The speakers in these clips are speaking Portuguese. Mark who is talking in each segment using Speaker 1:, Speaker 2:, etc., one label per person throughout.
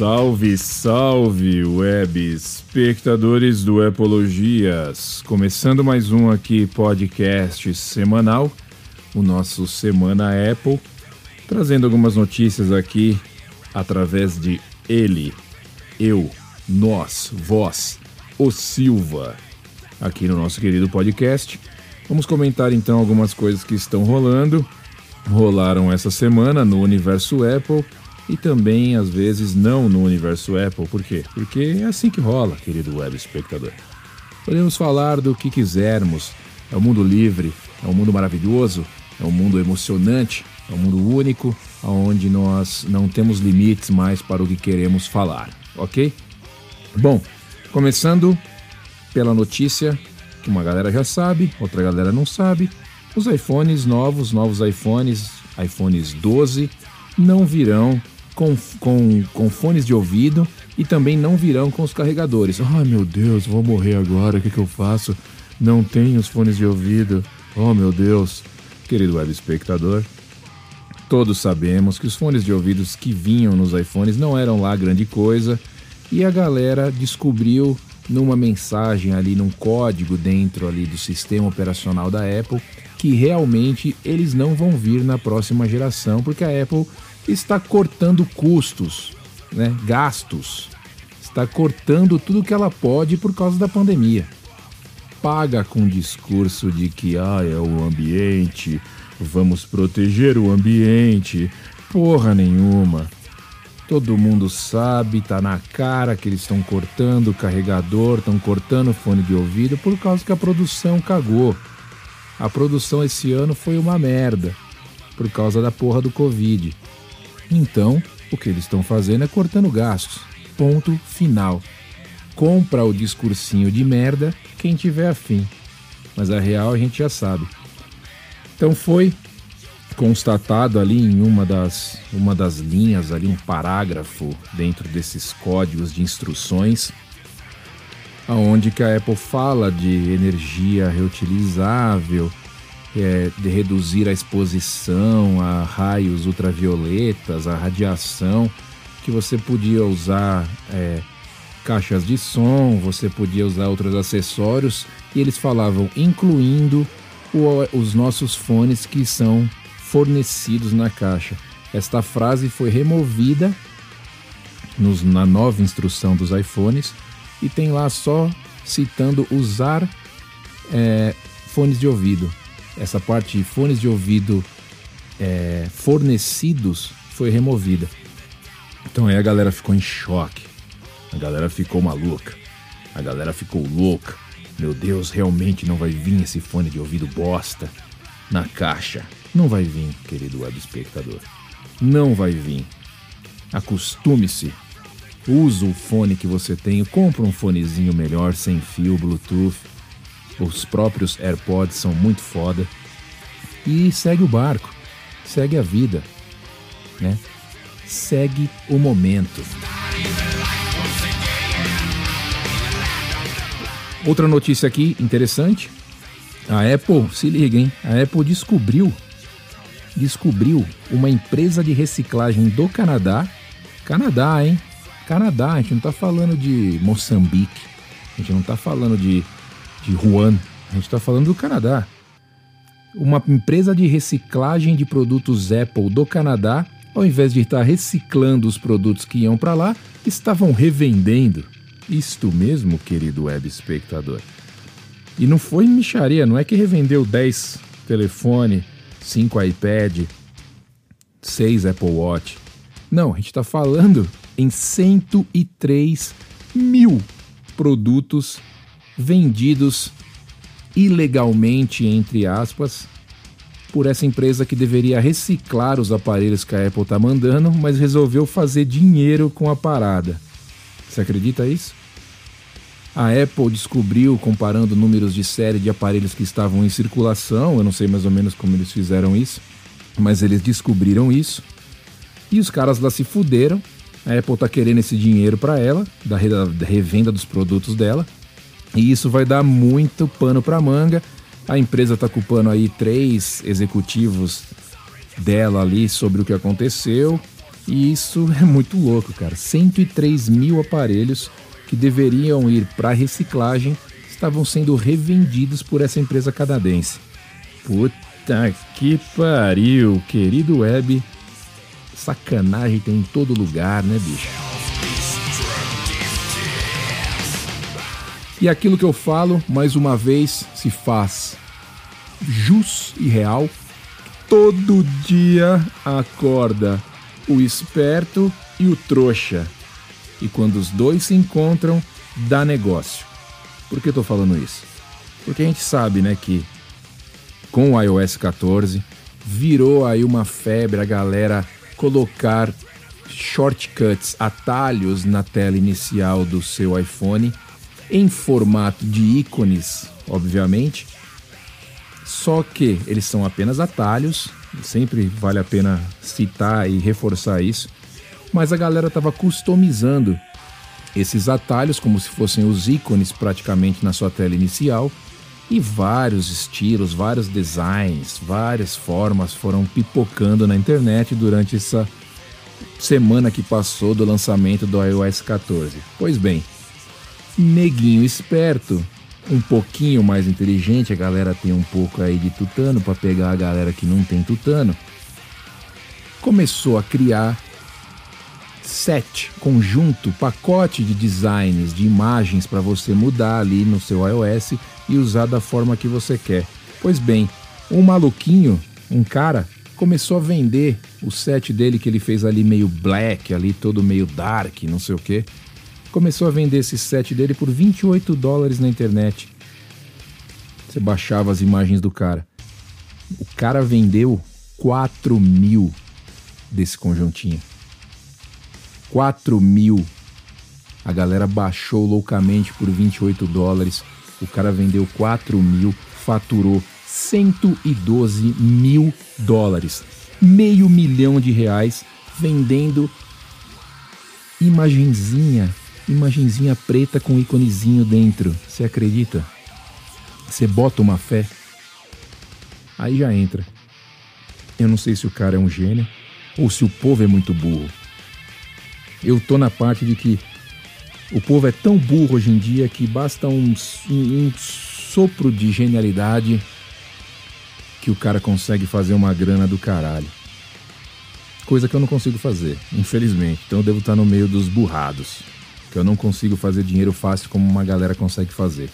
Speaker 1: Salve, salve, web espectadores do Epologias. Começando mais um aqui podcast semanal, o nosso Semana Apple, trazendo algumas notícias aqui através de ele, eu, nós, vós, o Silva, aqui no nosso querido podcast. Vamos comentar então algumas coisas que estão rolando, rolaram essa semana no universo Apple e também às vezes não no universo Apple. Por quê? Porque é assim que rola, querido web espectador. Podemos falar do que quisermos. É um mundo livre, é um mundo maravilhoso, é um mundo emocionante, é um mundo único, onde nós não temos limites mais para o que queremos falar, ok? Bom, começando pela notícia que uma galera já sabe, outra galera não sabe. Os iPhones novos, novos iPhones, iPhones 12, não virão com, com, com fones de ouvido e também não virão com os carregadores. Ai meu Deus, vou morrer agora, o que, que eu faço? Não tenho os fones de ouvido. Oh meu Deus. Querido web espectador, todos sabemos que os fones de ouvidos que vinham nos iPhones não eram lá grande coisa e a galera descobriu numa mensagem ali, num código dentro ali do sistema operacional da Apple, que realmente eles não vão vir na próxima geração, porque a Apple está cortando custos, né, gastos, está cortando tudo que ela pode por causa da pandemia. Paga com discurso de que ah, é o ambiente, vamos proteger o ambiente. Porra nenhuma. Todo mundo sabe, tá na cara que eles estão cortando o carregador, estão cortando o fone de ouvido por causa que a produção cagou. A produção esse ano foi uma merda por causa da porra do Covid. Então, o que eles estão fazendo é cortando gastos. Ponto final. Compra o discursinho de merda quem tiver afim. Mas a real a gente já sabe. Então foi constatado ali em uma das, uma das linhas, ali um parágrafo dentro desses códigos de instruções, aonde que a Apple fala de energia reutilizável, é, de reduzir a exposição a raios ultravioletas, a radiação, que você podia usar é, caixas de som, você podia usar outros acessórios, e eles falavam incluindo o, os nossos fones que são fornecidos na caixa. Esta frase foi removida nos, na nova instrução dos iPhones e tem lá só citando usar é, fones de ouvido essa parte de fones de ouvido é, fornecidos foi removida. Então aí a galera ficou em choque. A galera ficou maluca. A galera ficou louca. Meu Deus, realmente não vai vir esse fone de ouvido bosta na caixa. Não vai vir, querido web espectador. Não vai vir. Acostume-se. Usa o fone que você tem, compra um fonezinho melhor, sem fio, Bluetooth os próprios AirPods são muito foda. E segue o barco, segue a vida, né? Segue o momento. Outra notícia aqui interessante. A Apple, se liga, hein? A Apple descobriu descobriu uma empresa de reciclagem do Canadá. Canadá, hein? Canadá, a gente não tá falando de Moçambique. A gente não tá falando de de Wuhan. A gente está falando do Canadá. Uma empresa de reciclagem de produtos Apple do Canadá, ao invés de estar reciclando os produtos que iam para lá, estavam revendendo. Isto mesmo, querido web espectador. E não foi micharia, não é que revendeu 10 telefone, 5 iPad, 6 Apple Watch. Não, a gente está falando em 103 mil produtos vendidos ilegalmente, entre aspas, por essa empresa que deveria reciclar os aparelhos que a Apple está mandando, mas resolveu fazer dinheiro com a parada. Você acredita isso? A Apple descobriu, comparando números de série de aparelhos que estavam em circulação, eu não sei mais ou menos como eles fizeram isso, mas eles descobriram isso. E os caras lá se fuderam. A Apple está querendo esse dinheiro para ela, da revenda dos produtos dela. E isso vai dar muito pano para manga. A empresa está culpando aí três executivos dela ali sobre o que aconteceu. E isso é muito louco, cara. 103 mil aparelhos que deveriam ir para reciclagem estavam sendo revendidos por essa empresa canadense. Puta que pariu, querido web. Sacanagem tem em todo lugar, né, bicho? E aquilo que eu falo, mais uma vez, se faz jus e real. Todo dia acorda o esperto e o trouxa. E quando os dois se encontram, dá negócio. Por que eu tô falando isso? Porque a gente sabe, né, que com o iOS 14 virou aí uma febre a galera colocar shortcuts, atalhos na tela inicial do seu iPhone em formato de ícones, obviamente. Só que eles são apenas atalhos, sempre vale a pena citar e reforçar isso. Mas a galera estava customizando esses atalhos como se fossem os ícones praticamente na sua tela inicial e vários estilos, vários designs, várias formas foram pipocando na internet durante essa semana que passou do lançamento do iOS 14. Pois bem, neguinho esperto, um pouquinho mais inteligente, a galera tem um pouco aí de tutano para pegar a galera que não tem tutano, começou a criar set, conjunto, pacote de designs, de imagens para você mudar ali no seu iOS e usar da forma que você quer. Pois bem, um maluquinho, um cara, começou a vender o set dele que ele fez ali meio black, ali todo meio dark, não sei o que. Começou a vender esse set dele por 28 dólares na internet. Você baixava as imagens do cara. O cara vendeu 4 mil desse conjuntinho. 4 mil. A galera baixou loucamente por 28 dólares. O cara vendeu 4 mil, faturou 112 mil dólares. Meio milhão de reais vendendo imagenzinha, imagenzinha preta com íconezinho dentro. Você acredita? Você bota uma fé, aí já entra. Eu não sei se o cara é um gênio ou se o povo é muito burro eu tô na parte de que o povo é tão burro hoje em dia que basta um, um, um sopro de genialidade que o cara consegue fazer uma grana do caralho. Coisa que eu não consigo fazer, infelizmente. Então eu devo estar no meio dos burrados. Que eu não consigo fazer dinheiro fácil como uma galera consegue fazer.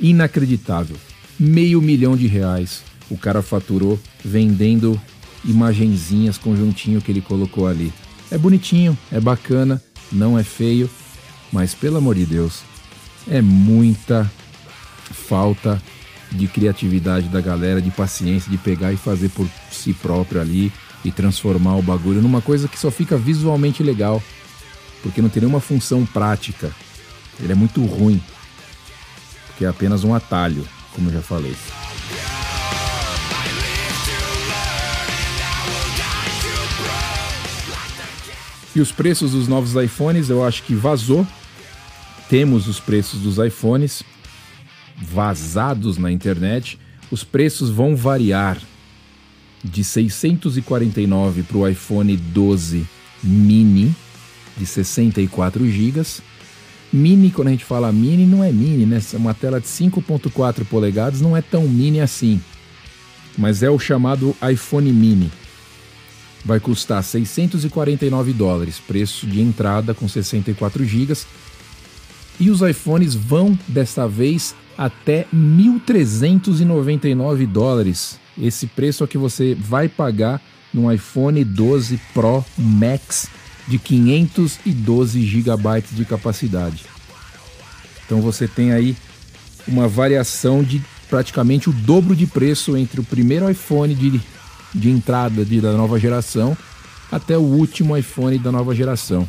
Speaker 1: Inacreditável. Meio milhão de reais o cara faturou vendendo imagenzinhas, conjuntinho que ele colocou ali. É bonitinho, é bacana, não é feio, mas pelo amor de Deus, é muita falta de criatividade da galera, de paciência, de pegar e fazer por si próprio ali e transformar o bagulho numa coisa que só fica visualmente legal, porque não tem nenhuma função prática. Ele é muito ruim, porque é apenas um atalho, como eu já falei. E os preços dos novos iPhones, eu acho que vazou. Temos os preços dos iPhones vazados na internet. Os preços vão variar de 649 para o iPhone 12 mini de 64 GB. Mini, quando a gente fala mini, não é mini, né? É uma tela de 5.4 polegadas, não é tão mini assim. Mas é o chamado iPhone mini vai custar 649 dólares, preço de entrada com 64 GB. E os iPhones vão desta vez até 1.399 dólares. Esse preço é o que você vai pagar no iPhone 12 Pro Max de 512 GB de capacidade. Então você tem aí uma variação de praticamente o dobro de preço entre o primeiro iPhone de de entrada de, da nova geração até o último iPhone da nova geração.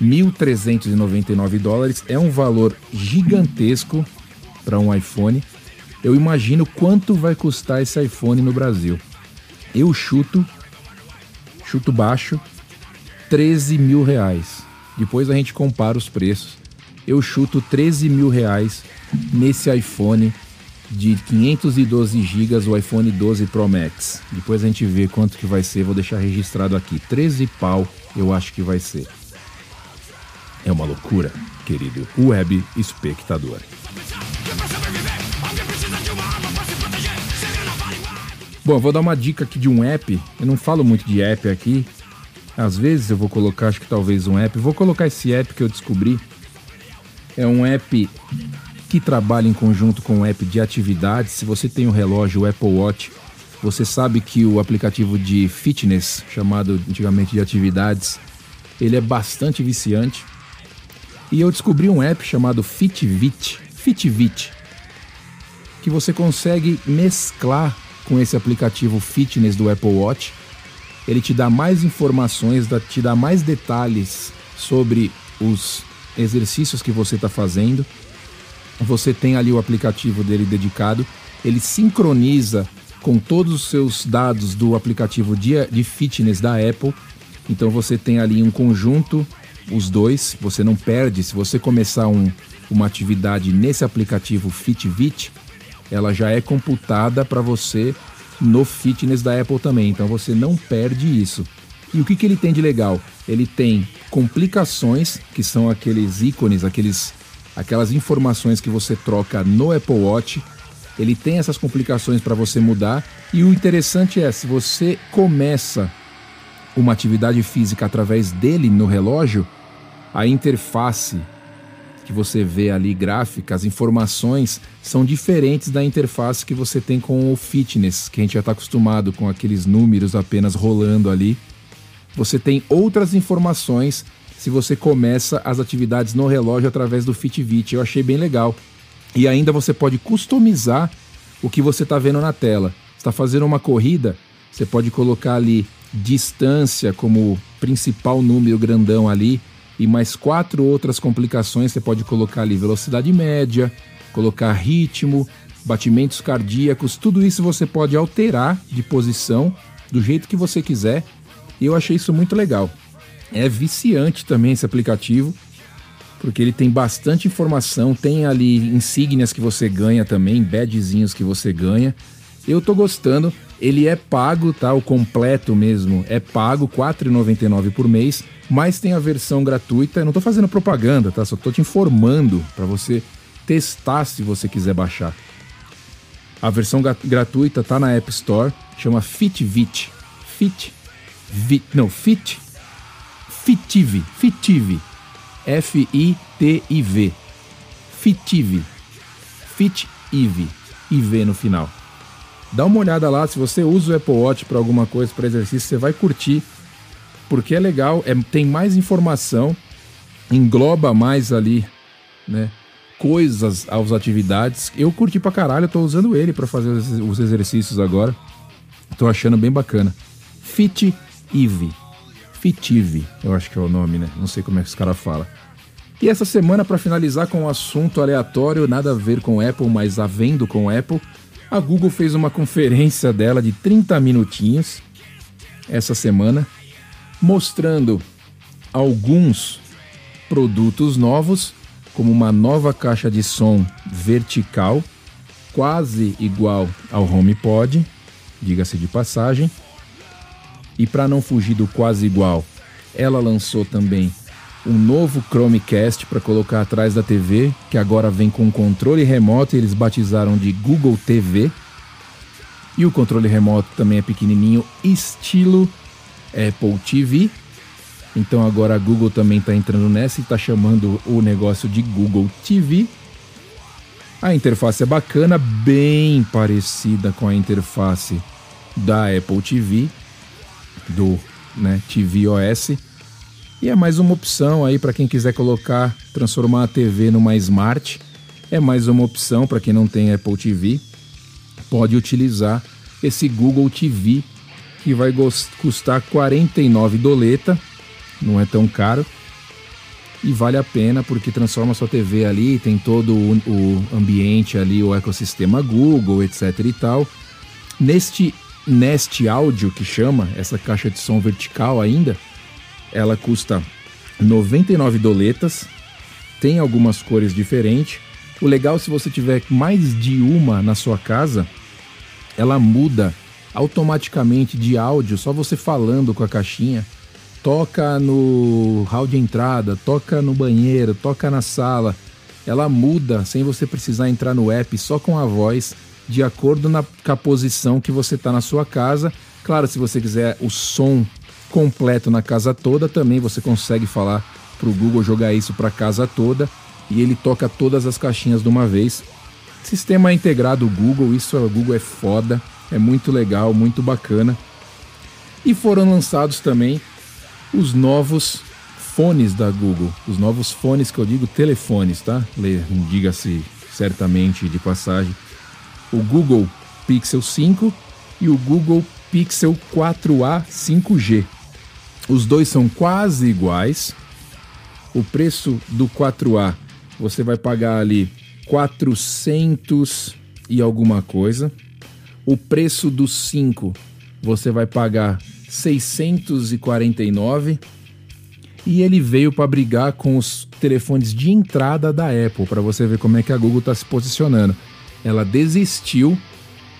Speaker 1: 1.399 dólares é um valor gigantesco para um iPhone. Eu imagino quanto vai custar esse iPhone no Brasil. Eu chuto, chuto baixo, 13 mil reais. Depois a gente compara os preços. Eu chuto 13 mil reais nesse iPhone de 512 GB o iPhone 12 Pro Max. Depois a gente vê quanto que vai ser, vou deixar registrado aqui. 13 pau eu acho que vai ser. É uma loucura, querido web espectador. Bom, vou dar uma dica aqui de um app. Eu não falo muito de app aqui. Às vezes eu vou colocar, acho que talvez um app. Vou colocar esse app que eu descobri. É um app que trabalha em conjunto com o app de atividades. Se você tem o um relógio o Apple Watch, você sabe que o aplicativo de fitness, chamado antigamente de atividades, ele é bastante viciante. E eu descobri um app chamado Fitvit, Fitvit, que você consegue mesclar com esse aplicativo fitness do Apple Watch. Ele te dá mais informações, te dá mais detalhes sobre os exercícios que você está fazendo. Você tem ali o aplicativo dele dedicado. Ele sincroniza com todos os seus dados do aplicativo de, fitness da Apple. Então você tem ali um conjunto, os dois. Você não perde. Se você começar um, uma atividade nesse aplicativo Fitbit, ela já é computada para você no fitness da Apple também. Então você não perde isso. E o que, que ele tem de legal? Ele tem complicações, que são aqueles ícones, aqueles, aquelas informações que você troca no Apple Watch. Ele tem essas complicações para você mudar. E o interessante é, se você começa uma atividade física através dele no relógio, a interface que você vê ali gráfica, as informações são diferentes da interface que você tem com o fitness, que a gente já está acostumado com aqueles números apenas rolando ali. Você tem outras informações se você começa as atividades no relógio através do Fitbit. Eu achei bem legal. E ainda você pode customizar o que você está vendo na tela. Está fazendo uma corrida, você pode colocar ali distância como principal número grandão ali e mais quatro outras complicações. Você pode colocar ali velocidade média, colocar ritmo, batimentos cardíacos, tudo isso você pode alterar de posição do jeito que você quiser. E eu achei isso muito legal. É viciante também esse aplicativo, porque ele tem bastante informação, tem ali insígnias que você ganha também, badgezinhos que você ganha. Eu tô gostando. Ele é pago, tá? O completo mesmo é pago, R$ 4,99 por mês, mas tem a versão gratuita. Eu não tô fazendo propaganda, tá? Só tô te informando para você testar se você quiser baixar. A versão gratuita tá na App Store, chama Fitvit. Fit Vit, não, Fit Fitiv, Fitiv. F I T I V. Fitiv. Fit IV, IV no final. Dá uma olhada lá, se você usa o Apple Watch para alguma coisa, para exercício, você vai curtir, porque é legal, é, tem mais informação, engloba mais ali, né? Coisas às atividades. Eu curti pra caralho, eu tô usando ele para fazer os exercícios agora. Tô achando bem bacana. Fit Eve. Fitive, eu acho que é o nome, né? Não sei como é que os caras falam. E essa semana, para finalizar com um assunto aleatório, nada a ver com Apple, mas havendo com Apple, a Google fez uma conferência dela de 30 minutinhos essa semana, mostrando alguns produtos novos, como uma nova caixa de som vertical, quase igual ao HomePod, diga-se de passagem. E para não fugir do quase igual, ela lançou também um novo Chromecast para colocar atrás da TV, que agora vem com controle remoto e eles batizaram de Google TV. E o controle remoto também é pequenininho, estilo Apple TV. Então agora a Google também está entrando nessa e está chamando o negócio de Google TV. A interface é bacana, bem parecida com a interface da Apple TV, do né, TV OS e é mais uma opção aí para quem quiser colocar, transformar a TV numa smart. É mais uma opção para quem não tem Apple TV. Pode utilizar esse Google TV que vai custar 49 doleta, não é tão caro. E vale a pena porque transforma sua TV ali, tem todo o, o ambiente ali, o ecossistema Google, etc e tal. Neste Nest Audio que chama, essa caixa de som vertical ainda, ela custa 99 doletas, tem algumas cores diferentes. O legal se você tiver mais de uma na sua casa, ela muda automaticamente de áudio, só você falando com a caixinha. Toca no hall de entrada, toca no banheiro, toca na sala. Ela muda sem você precisar entrar no app, só com a voz, de acordo na, com a posição que você está na sua casa. Claro, se você quiser o som completo na casa toda, também você consegue falar para o Google jogar isso para casa toda e ele toca todas as caixinhas de uma vez. Sistema integrado Google, isso o Google é foda, é muito legal, muito bacana. E foram lançados também os novos fones da Google, os novos fones que eu digo telefones, tá? Diga-se certamente de passagem. O Google Pixel 5 e o Google Pixel 4a 5G. Os dois são quase iguais. O preço do 4A você vai pagar ali 400 e alguma coisa. O preço do 5 você vai pagar 649 e ele veio para brigar com os telefones de entrada da Apple, para você ver como é que a Google está se posicionando. Ela desistiu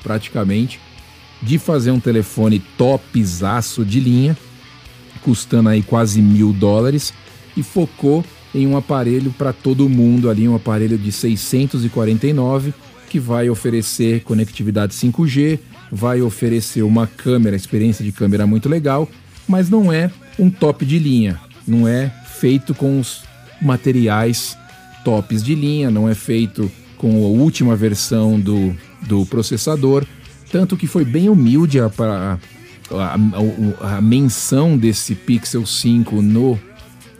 Speaker 1: praticamente de fazer um telefone topzaço de linha, custando aí quase mil dólares, e focou em um aparelho para todo mundo ali, um aparelho de 649 que vai oferecer conectividade 5G, vai oferecer uma câmera, experiência de câmera muito legal, mas não é um top de linha, não é feito com os materiais tops de linha, não é feito com a última versão do, do processador, tanto que foi bem humilde a, a, a, a menção desse Pixel 5 no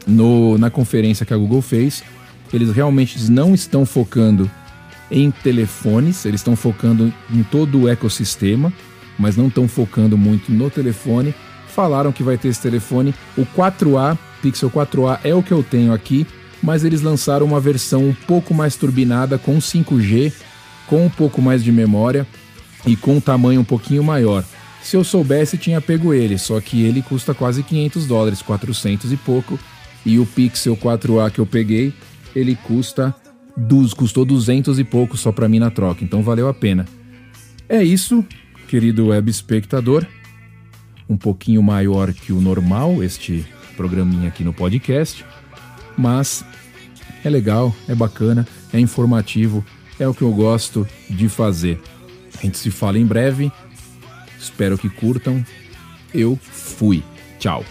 Speaker 1: no, na conferência que a Google fez. Eles realmente não estão focando em telefones, eles estão focando em todo o ecossistema, mas não estão focando muito no telefone. Falaram que vai ter esse telefone. O 4A, Pixel 4A, é o que eu tenho aqui, mas eles lançaram uma versão um pouco mais turbinada com 5G, com um pouco mais de memória e com um tamanho um pouquinho maior. Se eu soubesse, tinha pego ele, só que ele custa quase 500 dólares, 400 e pouco. E o Pixel 4A que eu peguei, ele custa dos, custou 200 e pouco só para mim na troca, então valeu a pena. É isso, querido web espectador. Um pouquinho maior que o normal este programinha aqui no podcast, mas é legal, é bacana, é informativo, é o que eu gosto de fazer. A gente se fala em breve. Espero que curtam. Eu fui. Tchau.